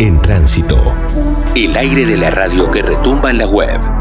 En tránsito. El aire de la radio que retumba en la web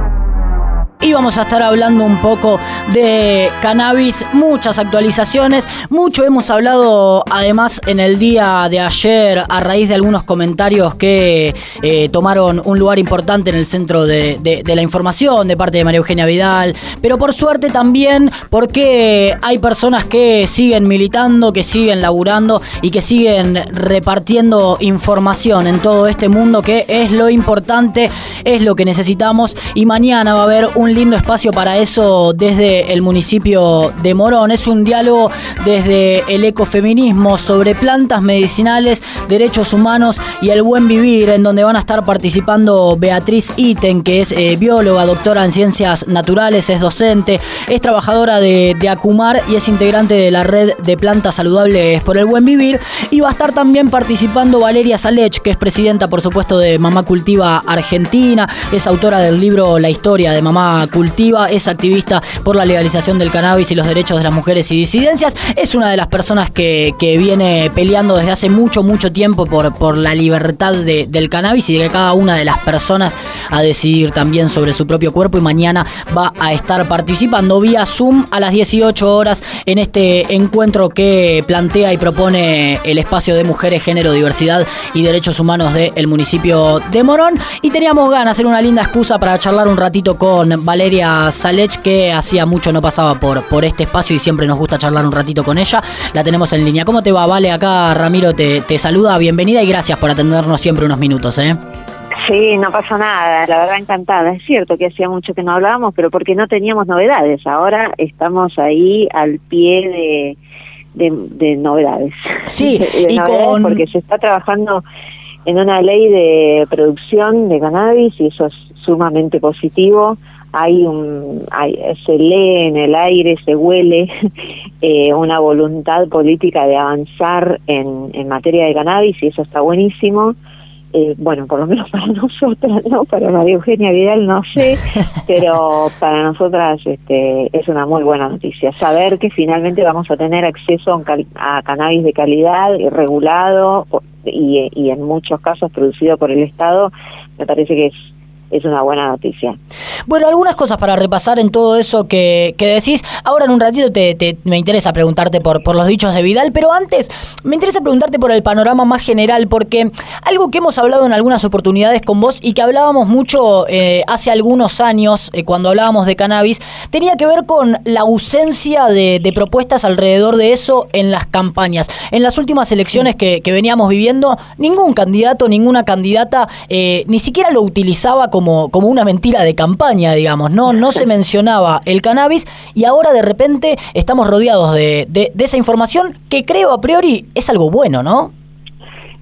y vamos a estar hablando un poco de cannabis, muchas actualizaciones, mucho hemos hablado además en el día de ayer a raíz de algunos comentarios que eh, tomaron un lugar importante en el centro de, la información de parte de María Eugenia Vidal, pero por suerte también porque hay personas que siguen militando, que siguen laburando y que siguen repartiendo información en todo este mundo que es lo importante, es lo que necesitamos. Y mañana va a haber un lindo espacio para eso desde el municipio de Morón. Es un diálogo desde el ecofeminismo sobre plantas medicinales, derechos humanos y el buen vivir, en donde van a estar participando Beatriz Iten, que es eh, bióloga, doctora en ciencias naturales, es docente, es trabajadora de, de Acumar y es integrante de la red de plantas saludables por el buen vivir. Y va a estar también participando Valeria Salech, que es presidenta, por supuesto, de Mamá Cultiva Argentina, es autora del libro La historia de Mamá cultiva, es activista por la legalización del cannabis y los derechos de las mujeres y disidencias. Es una de las personas que, viene peleando desde hace mucho, mucho tiempo por, por la libertad del cannabis y de que cada una de las personas a decidir también sobre su propio cuerpo y mañana va a estar participando vía Zoom a las 18 horas en este encuentro que plantea y propone el espacio de mujeres, género, diversidad y derechos humanos del municipio de Morón. Y teníamos ganas de hacer una linda excusa para charlar un ratito con Valeria Salech, que hacía mucho no pasaba por, por este espacio y siempre nos gusta charlar un ratito con ella. La tenemos en línea. ¿Cómo te va, Vale? Acá Ramiro te, te saluda, bienvenida y gracias por atendernos siempre unos minutos, ¿eh? Sí, no pasa nada, la verdad encantada. Es cierto que hacía mucho que no hablábamos, pero porque no teníamos novedades. Ahora estamos ahí al pie de, de, novedades. Sí, y con... Porque se está trabajando en una ley de producción de cannabis y eso es sumamente positivo hay un, hay, se lee en el aire, se huele eh, una voluntad política de avanzar en, en materia de cannabis y eso está buenísimo. Eh, bueno, por lo menos para nosotras, ¿no? Para María Eugenia Vidal no sé, pero para nosotras este, es una muy buena noticia. Saber que finalmente vamos a tener acceso a, cannabis de calidad, regulado y, y en muchos casos producido por el Estado, me parece que es es una buena noticia. Bueno, algunas cosas para repasar en todo eso que, que decís. Ahora en un ratito te, me interesa preguntarte por, por los dichos de Vidal, pero antes me interesa preguntarte por el panorama más general, porque algo que hemos hablado en algunas oportunidades con vos y que hablábamos mucho eh, hace algunos años, eh, cuando hablábamos de cannabis, tenía que ver con la ausencia de, propuestas alrededor de eso en las campañas. En las últimas elecciones que, veníamos viviendo, ningún candidato, ninguna candidata eh, ni siquiera lo utilizaba como como, una mentira de campaña, digamos, ¿no? No se mencionaba el cannabis y ahora de repente estamos rodeados de, de, esa información que creo a priori es algo bueno, ¿no?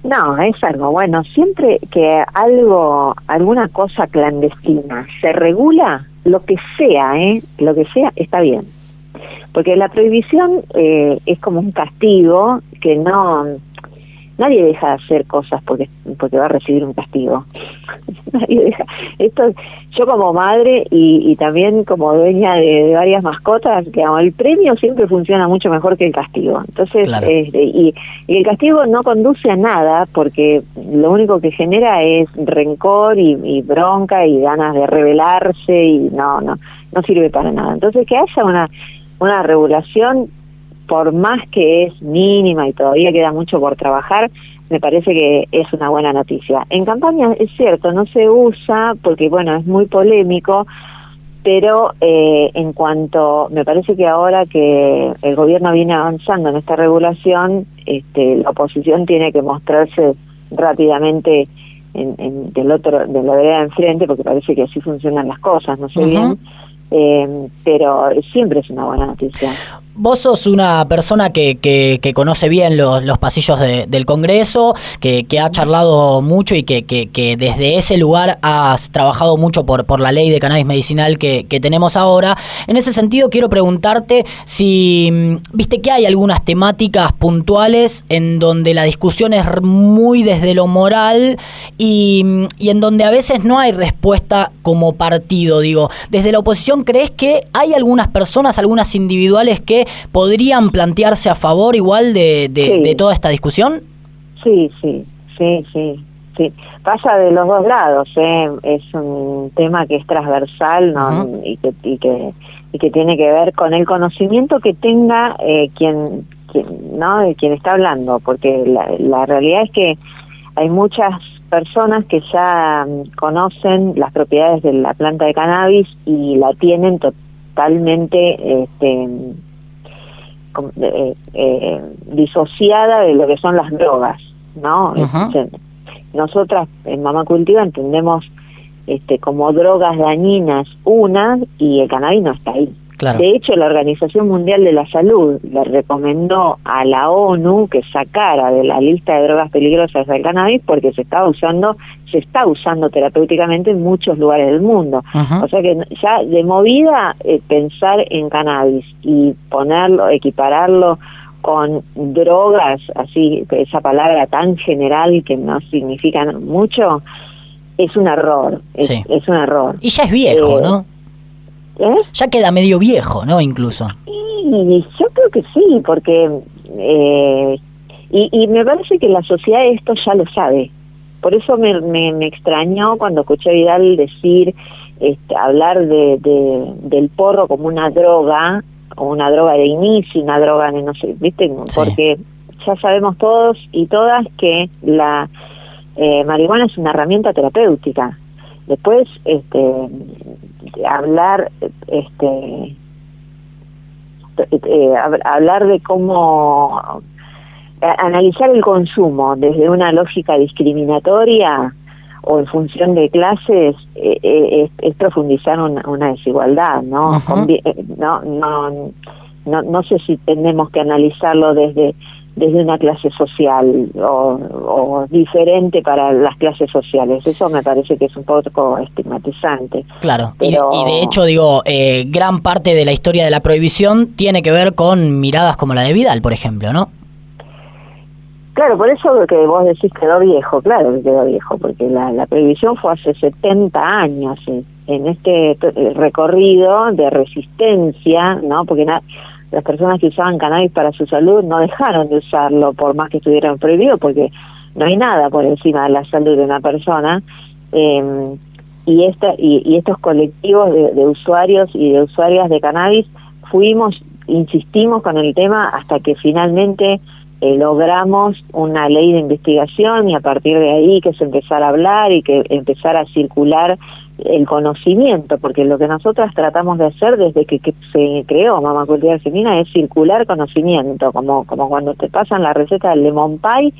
No, es algo bueno. Siempre que algo, alguna cosa clandestina se regula, lo que sea, ¿eh? Lo que sea, está bien. Porque la prohibición eh, es como un castigo que no nadie deja de hacer cosas porque porque va a recibir un castigo. Nadie deja. Esto yo como madre y, también como dueña de, varias mascotas que el premio siempre funciona mucho mejor que el castigo. Entonces este, y, el castigo no conduce a nada porque lo único que genera es rencor y, y bronca y ganas de rebelarse y no no no sirve para nada. Entonces que haya una una regulación por más que es mínima y todavía queda mucho por trabajar, me parece que es una buena noticia. En campaña es cierto, no se usa porque, bueno, es muy polémico, pero eh, en cuanto, me parece que ahora que el gobierno viene avanzando en esta regulación, este, la oposición tiene que mostrarse rápidamente en, del otro, de la vereda enfrente, porque parece que así funcionan las cosas, no sé bien, eh, pero siempre es una buena noticia. Vos sos una persona que, que, conoce bien los, los pasillos del Congreso, que, que, ha charlado mucho y que, que, desde ese lugar has trabajado mucho por, por la ley de cannabis medicinal que, tenemos ahora. En ese sentido, quiero preguntarte si mm, viste que hay algunas temáticas puntuales en donde la discusión es muy desde lo moral y, mm, y en donde a veces no hay respuesta como partido. Digo, desde la oposición, ¿crees que hay algunas personas, algunas individuales que podrían plantearse a favor igual de, de, toda esta discusión? Sí, sí, sí, sí. sí. Pasa de los dos lados, ¿eh? es un tema que es transversal ¿no? y, que, y, que, y que tiene que ver con el conocimiento que tenga eh, quien, quien, ¿no? quien está hablando, porque la, la realidad es que hay muchas personas que ya mm, conocen las propiedades de la planta de cannabis y la tienen totalmente este, eh, eh, disociada de lo que son las drogas, ¿no? Nosotras en Mamá Cultiva entendemos este, como drogas dañinas una y el cannabis no está ahí. De hecho, la Organización Mundial de la Salud le recomendó a la ONU que sacara de la lista de drogas peligrosas el cannabis porque se estaba usando, se está usando terapéuticamente en muchos lugares del mundo. O sea que ya de movida eh, pensar en cannabis y ponerlo, equipararlo con drogas, así esa palabra tan general que no significa mucho, es un error, es, un error. Y ya es viejo, eh, ¿no? ¿Eh? Ya queda medio viejo, ¿no? Incluso. Y yo creo que sí, porque... Eh, y, me parece que la sociedad esto ya lo sabe. Por eso me, me, extrañó cuando escuché a Vidal decir, este, hablar de, del porro como una droga, o una droga de inicio, una droga de no sé, ¿viste? Porque ya sabemos todos y todas que la eh, marihuana es una herramienta terapéutica. Después, este, hablar, este, eh, hablar de cómo analizar el consumo desde una lógica discriminatoria o en función de clases eh, eh, es, profundizar una, desigualdad, ¿no? no, no, no, no sé si tenemos que analizarlo desde desde una clase social o, diferente para las clases sociales. Eso me parece que es un poco estigmatizante. Claro, y, de hecho digo, eh, gran parte de la historia de la prohibición tiene que ver con miradas como la de Vidal, por ejemplo, ¿no? Claro, por eso que vos decís quedó viejo, claro que quedó viejo, porque la, la prohibición fue hace 70 años en este recorrido de resistencia, ¿no? Porque las personas que usaban cannabis para su salud no dejaron de usarlo por más que estuvieran prohibido porque no hay nada por encima de la salud de una persona. Em, y esta y, estos colectivos de, usuarios y de usuarias de cannabis fuimos insistimos con el tema hasta que finalmente eh, logramos una ley de investigación y a partir de ahí que se empezara a hablar y que empezara a circular el conocimiento, porque lo que nosotras tratamos de hacer desde que, se creó Mamá Cultura es circular conocimiento, como, como cuando te pasan la receta del lemon pie,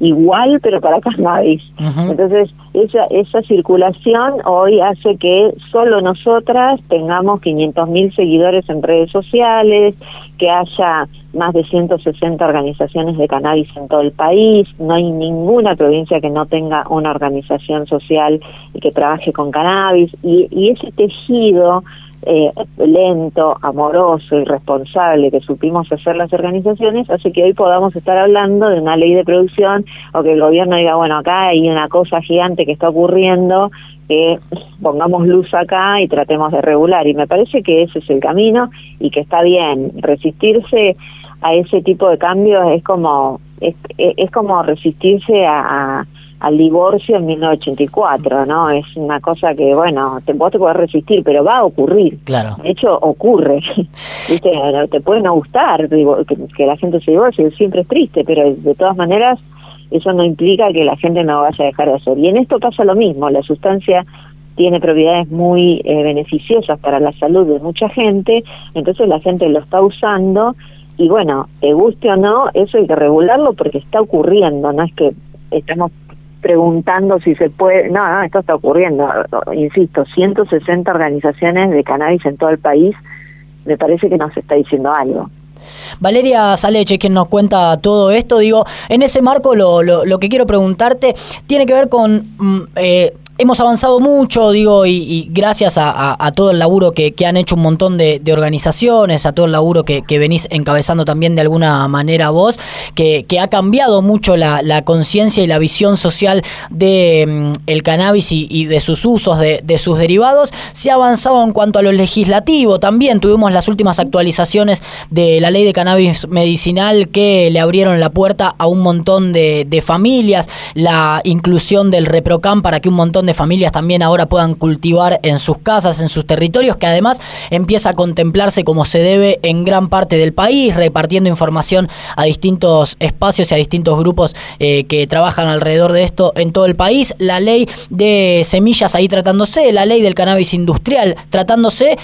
igual pero para cannabis. Entonces, esa, esa circulación hoy hace que solo nosotras tengamos 500.000 seguidores en redes sociales, que haya más de 160 organizaciones de cannabis en todo el país, no hay ninguna provincia que no tenga una organización social y que trabaje con cannabis, y, y ese tejido eh, lento, amoroso y responsable que supimos hacer las organizaciones, hace que hoy podamos estar hablando de una ley de producción o que el gobierno diga, bueno, acá hay una cosa gigante que está ocurriendo, que pongamos luz acá y tratemos de regular. Y me parece que ese es el camino y que está bien. Resistirse a ese tipo de cambios es como, es, es como resistirse a al divorcio en 1984, ¿no? Es una cosa que, bueno, te, vos te podés resistir, pero va a ocurrir. Claro. De hecho, ocurre. ¿Viste? Te puede no gustar que, la gente se divorcie, siempre es triste, pero de todas maneras eso no implica que la gente no vaya a dejar de hacer. Y en esto pasa lo mismo, la sustancia tiene propiedades muy eh, beneficiosas para la salud de mucha gente, entonces la gente lo está usando y bueno, te guste o no, eso hay que regularlo porque está ocurriendo, no es que estamos preguntando si se puede, no, no, esto está ocurriendo, insisto, 160 organizaciones de cannabis en todo el país, me parece que nos está diciendo algo. Valeria Saleche, quien nos cuenta todo esto, digo, en ese marco lo, lo, lo que quiero preguntarte tiene que ver con mm, eh, hemos avanzado mucho, digo, y, gracias a, todo el laburo que, han hecho un montón de, organizaciones, a todo el laburo que, venís encabezando también de alguna manera vos, que, ha cambiado mucho la, conciencia y la visión social de mm, cannabis y, de sus usos, de, sus derivados. Se ha avanzado en cuanto a lo legislativo también. Tuvimos las últimas actualizaciones de la ley de cannabis medicinal que le abrieron la puerta a un montón de, de familias, la inclusión del ReproCam para que un montón de familias también ahora puedan cultivar en sus casas, en sus territorios, que además empieza a contemplarse como se debe en gran parte del país, repartiendo información a distintos espacios y a distintos grupos eh, que trabajan alrededor de esto en todo el país. La ley de semillas ahí tratándose, la ley del cannabis industrial tratándose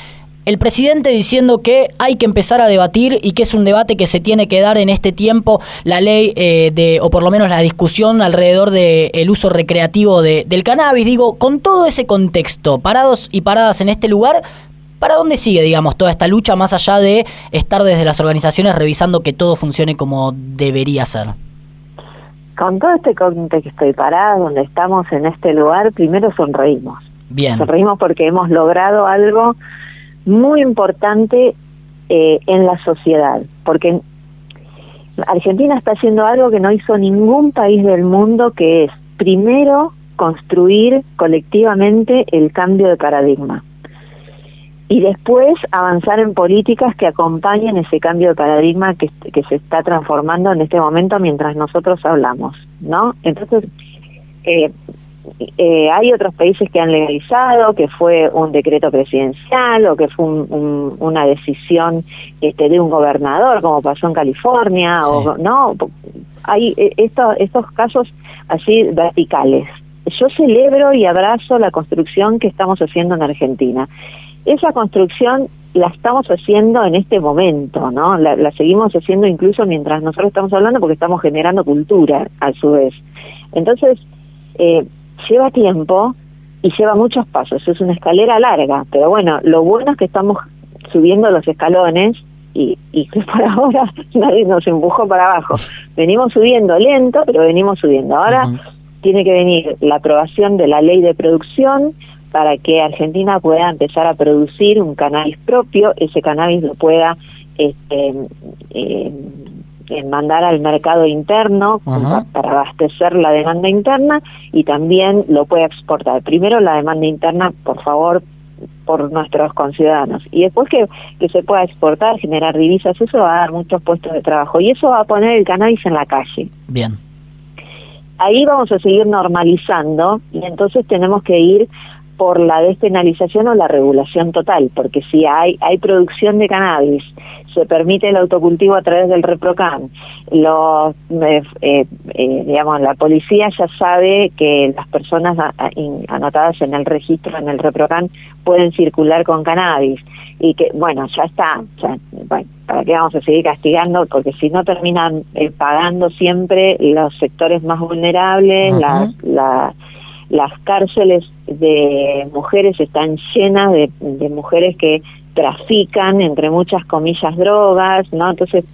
el presidente diciendo que hay que empezar a debatir y que es un debate que se tiene que dar en este tiempo la ley eh, de, o por lo menos la discusión alrededor del uso recreativo del cannabis. Digo, con todo ese contexto, parados y paradas en este lugar, ¿para dónde sigue, digamos, toda esta lucha más allá de estar desde las organizaciones revisando que todo funcione como debería ser? Con todo este contexto y paradas donde estamos en este lugar, primero sonreímos. Bien. Sonreímos porque hemos logrado algo muy importante eh, en la sociedad, porque Argentina está haciendo algo que no hizo ningún país del mundo, que es primero construir colectivamente el cambio de paradigma y después avanzar en políticas que acompañen ese cambio de paradigma que, que se está transformando en este momento mientras nosotros hablamos, ¿no? Entonces, eh, eh, hay otros países que han legalizado, que fue un decreto presidencial o que fue una decisión este, de un gobernador, como pasó en California, o no, hay eh, estos, estos casos así verticales. Yo celebro y abrazo la construcción que estamos haciendo en Argentina. Esa construcción la estamos haciendo en este momento, ¿no? La, la seguimos haciendo incluso mientras nosotros estamos hablando porque estamos generando cultura a su vez. Entonces, eh, lleva tiempo y lleva muchos pasos, es una escalera larga, pero bueno, lo bueno es que estamos subiendo los escalones y, y que por ahora nadie nos empujó para abajo. Venimos subiendo lento, pero venimos subiendo. Ahora tiene que venir la aprobación de la ley de producción para que Argentina pueda empezar a producir un cannabis propio, ese cannabis lo pueda este, eh, mandar al mercado interno para abastecer la demanda interna y también lo puede exportar. Primero la demanda interna, por favor, por nuestros conciudadanos. Y después que, que se pueda exportar, generar divisas, eso va a dar muchos puestos de trabajo. Y eso va a poner el cannabis en la calle. Bien. Ahí vamos a seguir normalizando y entonces tenemos que ir por la despenalización o la regulación total, porque si hay, hay producción de cannabis, se permite el autocultivo a través del ReproCam, los, eh, eh, eh, digamos, la policía ya sabe que las personas anotadas en el registro, en el ReproCam, pueden circular con cannabis, y que, bueno, ya está, ¿para qué vamos a seguir castigando? Porque si no terminan pagando siempre los sectores más vulnerables, la las cárceles de mujeres están llenas de, mujeres que trafican, entre muchas comillas, drogas, ¿no? Entonces,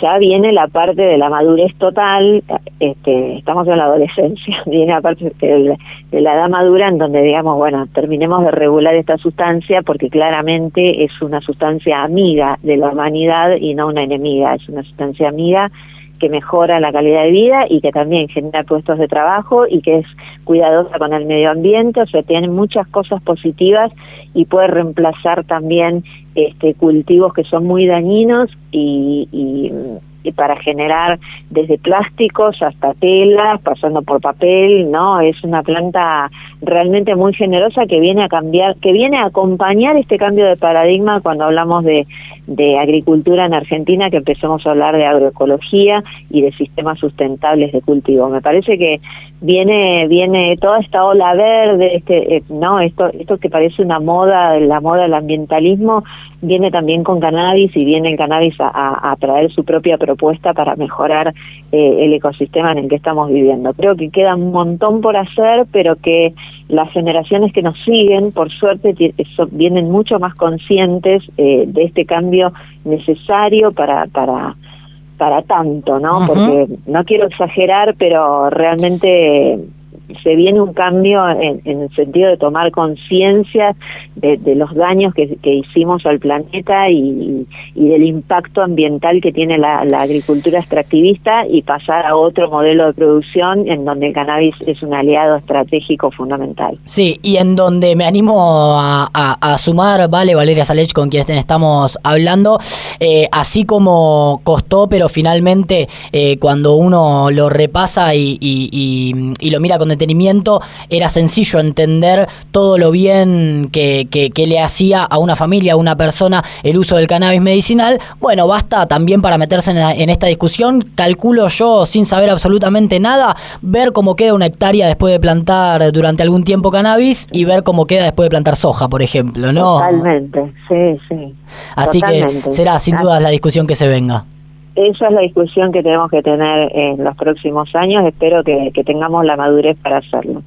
ya viene la parte de la madurez total, este, estamos en la adolescencia, viene la parte de la, edad madura en donde digamos, bueno, terminemos de regular esta sustancia porque claramente es una sustancia amiga de la humanidad y no una enemiga, es una sustancia amiga que mejora la calidad de vida y que también genera puestos de trabajo y que es cuidadosa con el medio ambiente, o sea, tiene muchas cosas positivas y puede reemplazar también este, cultivos que son muy dañinos y, y para generar desde plásticos hasta telas, pasando por papel, ¿no? Es una planta realmente muy generosa que viene a cambiar, que viene a acompañar este cambio de paradigma cuando hablamos de, de agricultura en Argentina, que empezamos a hablar de agroecología y de sistemas sustentables de cultivo. Me parece que viene viene toda esta ola verde, este, eh, no, esto esto que parece una moda, la moda del ambientalismo, viene también con cannabis y viene el cannabis a, a traer su propia propuesta para mejorar eh, el ecosistema en el que estamos viviendo. Creo que queda un montón por hacer, pero que las generaciones que nos siguen, por suerte, vienen mucho más conscientes eh, de este cambio necesario para, para, para tanto, ¿no? Porque no quiero exagerar, pero realmente se viene un cambio en, el sentido de tomar conciencia de, los daños que, hicimos al planeta y, del impacto ambiental que tiene la, agricultura extractivista y pasar a otro modelo de producción en donde el cannabis es un aliado estratégico fundamental. Sí, y en donde me animo a, sumar, vale, Valeria Salech, con quien estamos hablando, eh, así como costó, pero finalmente eh, cuando uno lo repasa y, y lo mira con detenimiento, era sencillo entender todo lo bien que, que, le hacía a una familia, a una persona, el uso del cannabis medicinal. Bueno, basta también para meterse en, esta discusión, calculo yo, sin saber absolutamente nada, ver cómo queda una hectárea después de plantar durante algún tiempo cannabis y ver cómo queda después de plantar soja, por ejemplo, ¿no? Totalmente, sí, sí. Así que será sin duda la discusión que se venga esa es la discusión que tenemos que tener en los próximos años. Espero que, tengamos la madurez para hacerlo.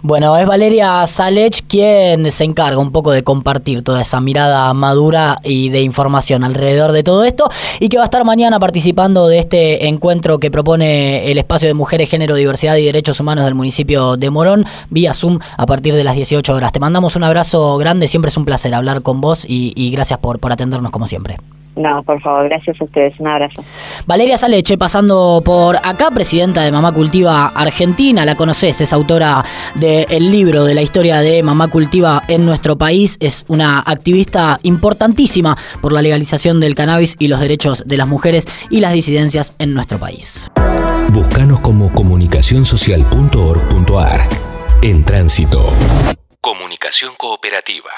Bueno, es Valeria Salech quien se encarga un poco de compartir toda esa mirada madura y de información alrededor de todo esto y que va a estar mañana participando de este encuentro que propone el espacio de mujeres, género, diversidad y derechos humanos del municipio de Morón vía Zoom a partir de las 18 horas. Te mandamos un abrazo grande, siempre es un placer hablar con vos y, gracias por, por atendernos como siempre. No, por favor, gracias a ustedes. Un abrazo. Valeria Saleche, pasando por acá, presidenta de Mamá Cultiva Argentina. La conoces, es autora del libro de la historia de Mamá Cultiva en nuestro país. Es una activista importantísima por la legalización del cannabis y los derechos de las mujeres y las disidencias en nuestro país. Búscanos como comunicacionsocial.org.ar. En tránsito. Comunicación cooperativa.